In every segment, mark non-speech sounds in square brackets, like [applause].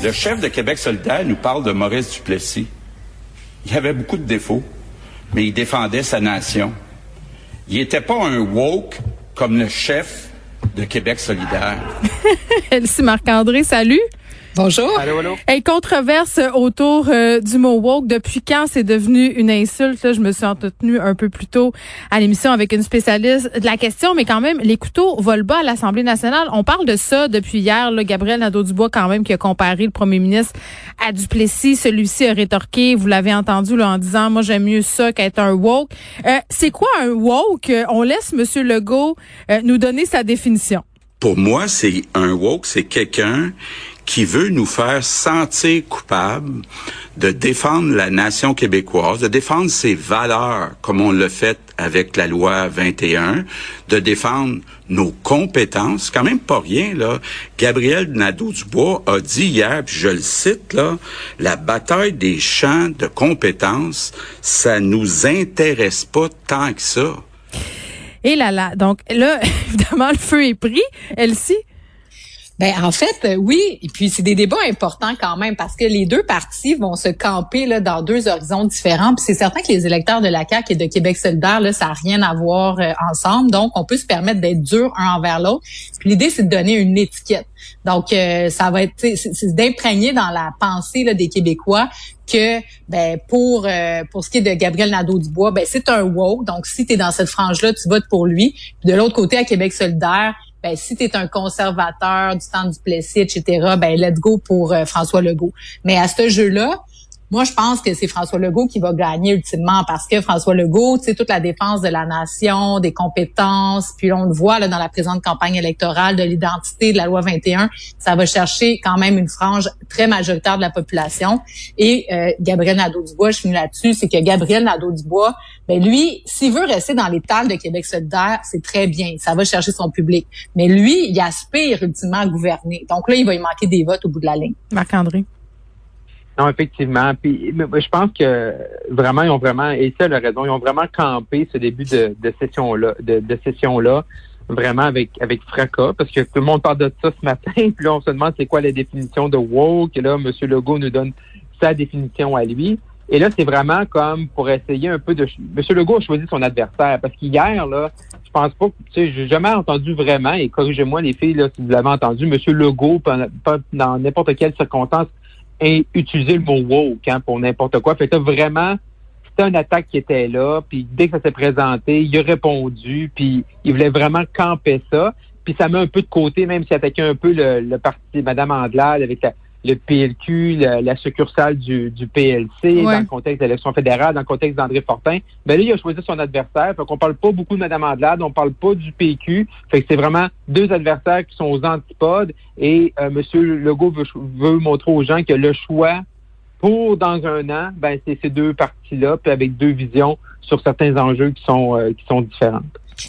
Le chef de Québec solidaire nous parle de Maurice Duplessis. Il avait beaucoup de défauts, mais il défendait sa nation. Il n'était pas un woke comme le chef de Québec solidaire. [laughs] Elsie Marc-André, salut. Bonjour. Allô, allô? Hey, controverse autour euh, du mot woke. Depuis quand c'est devenu une insulte? Là, je me suis entretenue un peu plus tôt à l'émission avec une spécialiste de la question, mais quand même, les couteaux volent bas à l'Assemblée nationale. On parle de ça depuis hier. Là, Gabriel Nadeau-Dubois, quand même, qui a comparé le premier ministre à Duplessis. Celui-ci a rétorqué, vous l'avez entendu là, en disant, moi, j'aime mieux ça qu'être un woke. Euh, c'est quoi un woke? On laisse M. Legault euh, nous donner sa définition. Pour moi, c'est un woke, c'est quelqu'un qui veut nous faire sentir coupables de défendre la nation québécoise, de défendre ses valeurs comme on l'a fait avec la loi 21, de défendre nos compétences, quand même pas rien là. Gabriel Nadeau-Dubois a dit hier, puis je le cite là, la bataille des champs de compétences, ça nous intéresse pas tant que ça. Et là là, donc là, [laughs] évidemment, le feu est pris. Elsie? Ben en fait, euh, oui, et puis c'est des débats importants quand même parce que les deux partis vont se camper là dans deux horizons différents. Puis c'est certain que les électeurs de la CAQ et de Québec solidaire là, ça n'a rien à voir euh, ensemble. Donc on peut se permettre d'être dur un envers l'autre. Puis l'idée c'est de donner une étiquette. Donc euh, ça va être c'est d'imprégner dans la pensée là, des Québécois que ben pour pour ce qui est de Gabriel Nadeau-Dubois, ben c'est un woke. Donc si tu es dans cette frange là, tu votes pour lui. Puis de l'autre côté à Québec solidaire, ben si tu es un conservateur du temps du Plessis, etc., ben let's go pour euh, François Legault. Mais à ce jeu-là, moi, je pense que c'est François Legault qui va gagner ultimement parce que François Legault, sais, toute la défense de la nation, des compétences, puis on le voit là, dans la présente campagne électorale de l'identité de la loi 21, ça va chercher quand même une frange très majoritaire de la population. Et euh, Gabriel Nadeau-Dubois, je finis là-dessus, c'est que Gabriel Nadeau-Dubois, ben lui, s'il veut rester dans les de Québec solidaire, c'est très bien, ça va chercher son public. Mais lui, il aspire ultimement à gouverner. Donc là, il va y manquer des votes au bout de la ligne. Marc-André. Non, effectivement. Puis je pense que vraiment, ils ont vraiment, et ça la raison, ils ont vraiment campé ce début de, session-là, de, session-là, vraiment avec avec fracas, parce que tout le monde parle de ça ce matin, [laughs] puis là, on se demande c'est quoi la définition de woke, et là, M. Legault nous donne sa définition à lui. Et là, c'est vraiment comme pour essayer un peu de... M. Legault a choisi son adversaire, parce qu'hier, là, je pense pas, tu sais, j'ai jamais entendu vraiment, et corrigez-moi les filles, là, si vous l'avez entendu, M. Legault, dans n'importe quelle circonstance, et utiliser le mot woke hein, pour n'importe quoi. Fait que vraiment, c'était une attaque qui était là, puis dès que ça s'est présenté, il a répondu, puis il voulait vraiment camper ça. Puis ça met un peu de côté, même s'il attaquait un peu le, le parti Madame Anglade avec la, le PLQ, la, succursale du, du PLC, dans le contexte de l'élection fédérale, dans le contexte d'André Fortin. Ben là, il a choisi son adversaire. Fait qu'on parle pas beaucoup de Mme Andelade, on parle pas du PQ. Fait que c'est vraiment deux adversaires qui sont aux antipodes. Et euh, M. Legault veut, veut montrer aux gens que le choix pour dans un an, ben c'est ces deux partis-là, puis avec deux visions sur certains enjeux qui sont euh, qui sont différentes.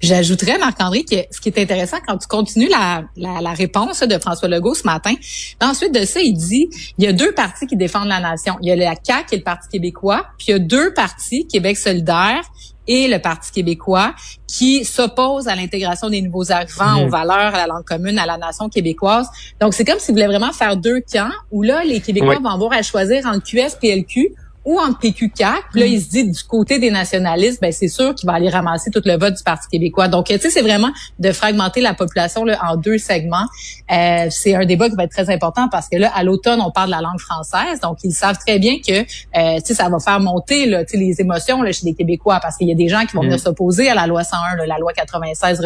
J'ajouterais, Marc-André, que ce qui est intéressant quand tu continues la, la, réponse de François Legault ce matin, ensuite de ça, il dit, il y a deux partis qui défendent la nation. Il y a la CAQ et le Parti québécois, puis il y a deux partis, Québec solidaire et le Parti québécois, qui s'opposent à l'intégration des nouveaux arrivants, aux mmh. valeurs, à la langue commune, à la nation québécoise. Donc, c'est comme s'ils voulaient vraiment faire deux camps, où là, les Québécois vont avoir à choisir entre QS et LQ, ou en PQ4. Puis là, il se dit du côté des nationalistes, ben c'est sûr qu'il va aller ramasser tout le vote du Parti québécois. Donc, tu sais, c'est vraiment de fragmenter la population là, en deux segments. Euh, c'est un débat qui va être très important parce que là, à l'automne, on parle de la langue française. Donc, ils savent très bien que, euh, tu sais, ça va faire monter là, les émotions là, chez les Québécois parce qu'il y a des gens qui vont venir mm. s'opposer à la loi 101, la loi 96,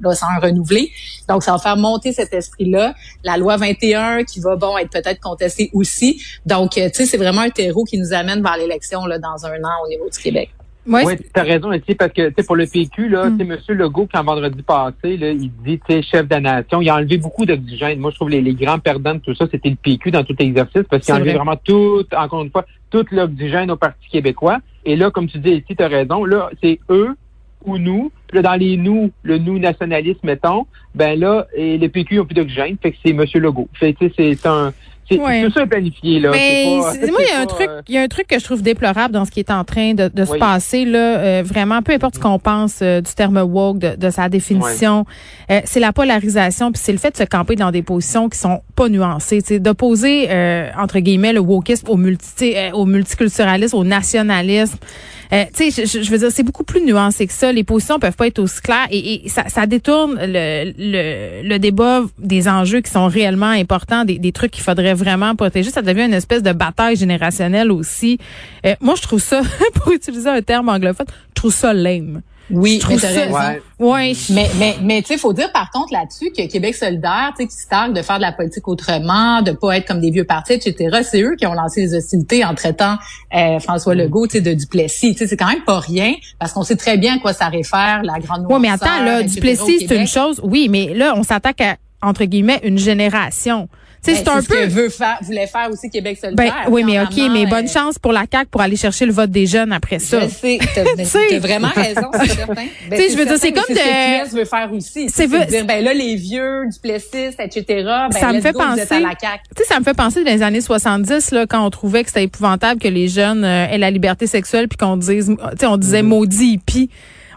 loi 101 renouvelée. Donc, ça va faire monter cet esprit-là. La loi 21 qui va, bon, être peut-être contestée aussi. Donc, euh, tu sais, c'est vraiment un terreau qui nous amène vers l'élection là, dans un an au niveau du Québec. oui, tu as raison, parce que pour le PQ, là, mm. M. Legault, quand vendredi passé, là, il dit chef de la nation, il a enlevé beaucoup d'oxygène. Moi, je trouve les, les grands perdants de tout ça, c'était le PQ dans tout l'exercice, parce qu'il a enlevé vraiment tout, encore une fois, tout l'oxygène au Parti québécois. Et là, comme tu dis ici, tu as raison, là, c'est eux ou nous. Puis là, dans les nous, le nous nationaliste, mettons, ben là, et les PQ ont plus d'oxygène, fait que c'est M. Legault. Fait c'est un C'est tout ça planifié là. Mais moi, il y a un truc, euh, il y a un truc que je trouve déplorable dans ce qui est en train de, se passer là. Euh, vraiment, peu importe ce qu'on pense euh, du terme woke, de, sa définition, c'est la polarisation, puis c'est le fait de se camper dans des positions qui sont pas nuancées. D'opposer entre guillemets le wokisme au multi, au multiculturalisme, au nationalisme. Euh, tu sais, je, veux dire, c'est beaucoup plus nuancé que ça. Les positions peuvent pas être aussi claires et, ça, ça, détourne le, le, le, débat des enjeux qui sont réellement importants, des, des trucs qu'il faudrait vraiment protéger. Ça devient une espèce de bataille générationnelle aussi. Euh, moi, je trouve ça, [laughs] pour utiliser un terme anglophone, je trouve ça lame. Oui, je trouve ça. Ouais. Mais mais mais tu sais, faut dire par contre là-dessus que Québec solidaire, tu sais, qui se targue de faire de la politique autrement, de pas être comme des vieux partis, etc. C'est eux qui ont lancé les hostilités en traitant euh, François Legault, tu sais, de Duplessis. Tu sais, c'est quand même pas rien parce qu'on sait très bien à quoi ça réfère la grande. Oui, mais attends là, Duplessis c'est une chose. Oui, mais là, on s'attaque à entre guillemets une génération. Ben, c'est un peu. Ce que veut faire, voulait faire aussi Québec solidaire. Ben, oui, mais ok, mais bonne euh, chance pour la CAQ pour aller chercher le vote des jeunes après ça. Je sais, t'as [laughs] vraiment raison, c'est certain. [laughs] Ben, tu sais, je veux dire, c'est comme de. Ce que veut faire aussi. C'est dire, ben là, les vieux, du plessis, etc. Ben, ça me fait penser. Tu sais, ça me fait penser dans les années 70 là, quand on trouvait que c'était épouvantable que les jeunes euh, aient la liberté sexuelle puis qu'on dise, tu sais, on disait mm-hmm. maudit hippie.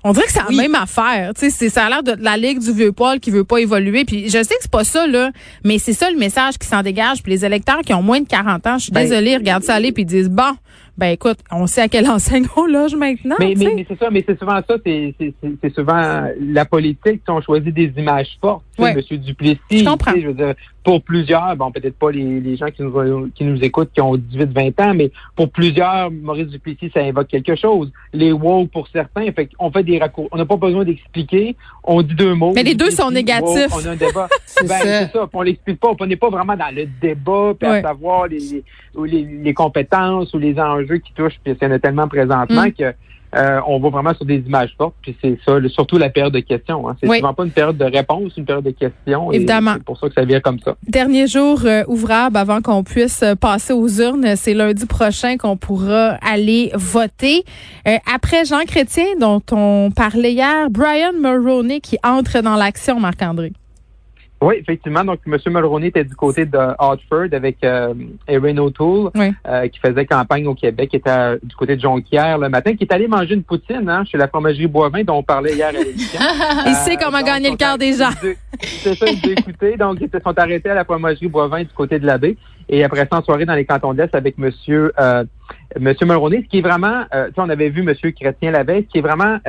On dirait que c'est la même affaire. Tu sais, ça a l'air de la ligue du vieux poil qui veut pas évoluer. Puis je sais que c'est pas ça là, mais c'est ça le message qui s'en dégage. Puis les électeurs qui ont moins de 40 ans, je suis ben, désolée, regardent ça aller puis ils disent bon, ben écoute, on sait à quelle [laughs] enseigne on loge maintenant. Mais, mais, c'est ça, mais c'est souvent ça, c'est souvent la politique. On choisit des images fortes. Ouais. Monsieur Duplessis, je, comprends. je veux dire, pour plusieurs, bon peut-être pas les, les gens qui nous qui nous écoutent qui ont 18-20 ans, mais pour plusieurs, Maurice Duplessis, ça invoque quelque chose. Les wow pour certains, fait on fait des raccourcis. On n'a pas besoin d'expliquer. On dit deux mots. Mais les deux sont négatifs. on a un débat. [laughs] c'est ben, ça. ça. On l'explique pas. On n'est pas vraiment dans le débat, puis à savoir les, les, les compétences ou les enjeux qui touchent, puis il y en a tellement présentement mm. que euh, on va vraiment sur des images fortes, puis c'est ça, surtout la période de questions. Hein. C'est souvent pas une période de réponse, une période de questions. Évidemment. C'est pour ça que ça vient comme ça. Dernier jour euh, ouvrable avant qu'on puisse euh, passer aux urnes, c'est lundi prochain qu'on pourra aller voter. après Jean Chrétien, dont on parlait hier, Brian Mulroney qui entre dans l'action, Marc-André. Oui, effectivement. Donc, M. Mulroney était du côté de Hartford avec euh, Erin O'Toole, euh, qui faisait campagne au Québec, qui était du côté de Jonquière le matin, qui est allé manger une poutine hein, chez la fromagerie Boivin dont on parlait hier à l'émission. [laughs] il sait comment euh, gagner le cœur des gens. C'est ça, il écouté. Donc, ils se sont arrêtés à la fromagerie Boivin du côté de la baie. Et après ça, en soirée dans les cantons de l'Est avec M. Euh, Monsieur Mulroney, ce qui est vraiment, euh, on avait vu M. Chrétien la veille, ce qui est vraiment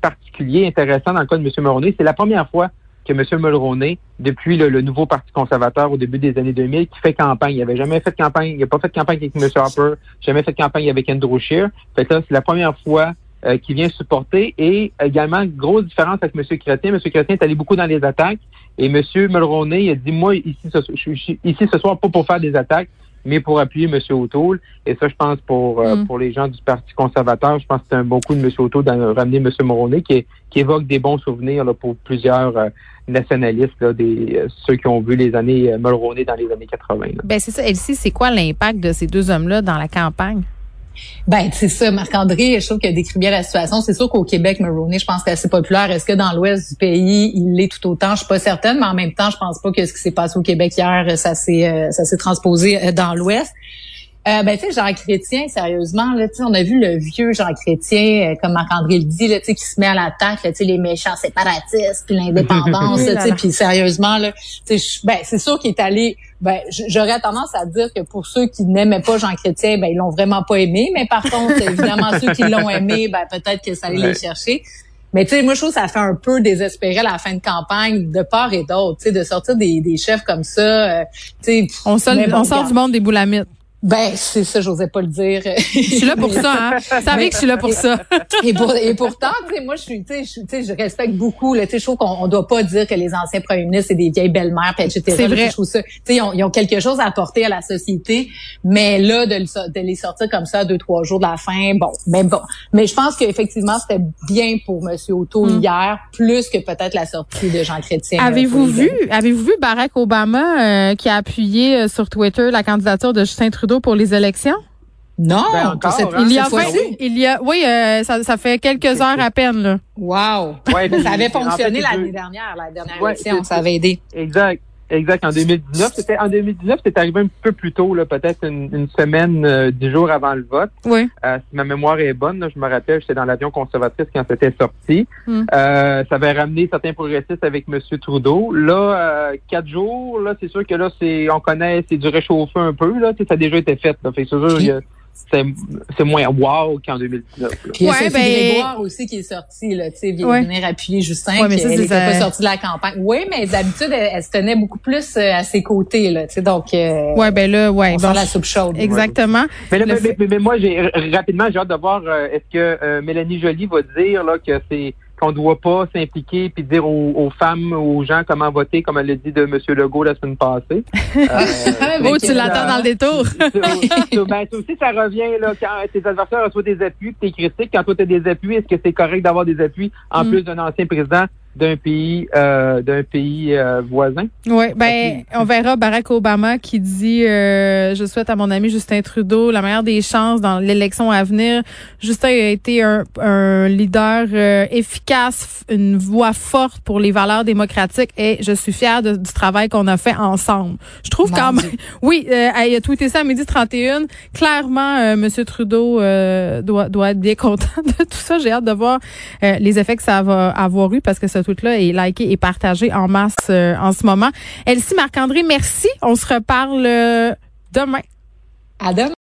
particulier, intéressant dans le cas de M. Mulroney, c'est la première fois que M. Mulroney, depuis le, nouveau Parti conservateur au début des années 2000, qui fait campagne. Il n'avait jamais fait de campagne, il n'a pas fait de campagne avec M. Harper, jamais fait de campagne avec Andrew Scheer. Fait c'est la première fois euh, qu'il vient supporter. Et également, grosse différence avec M. Chrétien. M. Chrétien est allé beaucoup dans les attaques. Et M. Mulroney a dit, moi, ici ce, je suis ici ce soir pas pour faire des attaques, mais pour appuyer M. O'Toole. Et ça, je pense, pour euh, mm. pour les gens du Parti conservateur, je pense que c'est un bon coup de M. O'Toole de ramener M. Mulroney, qui, qui évoque des bons souvenirs là, pour plusieurs euh, nationalistes, là, des, euh, ceux qui ont vu les années euh, Mulroney dans les années 80. Ben c'est ça. Elsie, c'est quoi l'impact de ces deux hommes-là dans la campagne? Ben, c'est ça, Marc-André, je trouve qu'il a décrit bien la situation. C'est sûr qu'au Québec, Mulroney, je pense que c'est assez populaire. Est-ce que dans l'ouest du pays, il l'est tout autant? Je suis pas certaine, mais en même temps, je pense pas que ce qui s'est passé au Québec hier, ça s'est, ça s'est transposé dans l'ouest. Euh, ben, tu sais, Jean Chrétien, sérieusement, là, on a vu le vieux Jean Chrétien, euh, comme Marc-André le dit, là, qui se met à l'attaque, tu sais, les méchants séparatistes, puis [laughs] l'indépendance, tu sais, puis sérieusement, là, ben, c'est sûr qu'il est allé, ben, j'aurais tendance à dire que pour ceux qui n'aimaient pas Jean Chrétien, ben, ils l'ont vraiment pas aimé, mais par contre, évidemment, ceux qui l'ont aimé, ben, peut-être que ça allait les chercher. Mais tu sais, moi je trouve que ça fait un peu désespéré à la fin de campagne de part et d'autre, tu sais, de sortir des, des chefs comme ça. Euh, tu sais, on, sort, on sort du monde des boulamites. Ben, c'est ça, j'osais pas le dire. Je suis là pour ça, hein. [laughs] Vous savez que je suis là pour ça. et, pour, et pourtant, tu sais, moi, je suis, tu sais, je, respecte beaucoup, là, tu sais, je trouve qu'on on doit pas dire que les anciens premiers ministres, c'est des vieilles belles-mères, etc. C'est vrai. Je trouve ça, tu sais, ils ont, ils ont, quelque chose à apporter à la société, mais là, de, de, les sortir comme ça deux, trois jours de la fin, bon, mais bon. Mais je pense qu'effectivement, c'était bien pour M. Auto mm. hier, plus que peut-être la sortie de Jean Chrétien. Avez-vous vu, avez-vous vu Barack Obama, euh, qui a appuyé euh, sur Twitter la candidature de Justin Trudeau? Pour les élections? Non, ben encore, hein, il y a il y a oui, euh, ça, ça fait quelques heures à peine là. Wow. ça avait fonctionné l'année dernière, la dernière élection, ça avait aidé. Exact. Exact. En 2019, c'était en 2019, c'est arrivé un peu plus tôt, là, peut-être une, semaine, euh, dix jours avant le vote. Oui. Euh, si ma mémoire est bonne, je me rappelle, j'étais dans l'avion conservatrice quand c'était sorti. Hmm. Euh, ça avait ramené certains progressistes avec M. Trudeau. Là, quatre jours, là, c'est sûr que là, c'est, on connaît, c'est du réchauffé un peu, là, ça a déjà été fait. Là. Fait c'est sûr, il y a, c'est moins wow qu'en 2019. Puis il y a Sophie ben... Grégoire aussi qui est sortie, là, tu sais, vient venir appuyer Justin, ouais, mais ça, elle n'était pas sortie de la campagne. Oui, mais d'habitude, elle, se tenait beaucoup plus euh, à ses côtés, là, tu sais, donc... Euh, ouais, ben là, ouais. On la soupe chaude. Exactement. Mais, là, mais, mais, moi, j'ai rapidement, j'ai hâte de voir, euh, est-ce que euh, Mélanie Joly va dire là que c'est qu'on ne doit pas s'impliquer puis dire aux, femmes, aux gens comment voter, comme elle l'a dit de M. Legault la semaine passée. [laughs] euh, oh, tu l'attends dans le détour. [laughs] ben, ça aussi, ça revient là, quand tes adversaires reçoivent des appuis, tes critiques, quand toi tu as des appuis, est-ce que c'est correct d'avoir des appuis en mm. plus d'un ancien président? D'un pays euh, d'un pays euh, voisin. Oui, ben on verra Barack Obama qui dit euh, je souhaite à mon ami Justin Trudeau la meilleure des chances dans l'élection à venir. Justin a été un, un leader efficace, une voix forte pour les valeurs démocratiques et je suis fière du travail qu'on a fait ensemble. Je trouve quand même [laughs] Oui, il a tweeté ça à midi 31. Clairement monsieur Trudeau doit doit être bien content [laughs] de tout ça. J'ai hâte de voir les effets que ça va avoir eu parce que ça tout-là est liké et partagé en masse euh, en ce moment. Elsie Marc-André, merci. On se reparle euh, demain. À demain.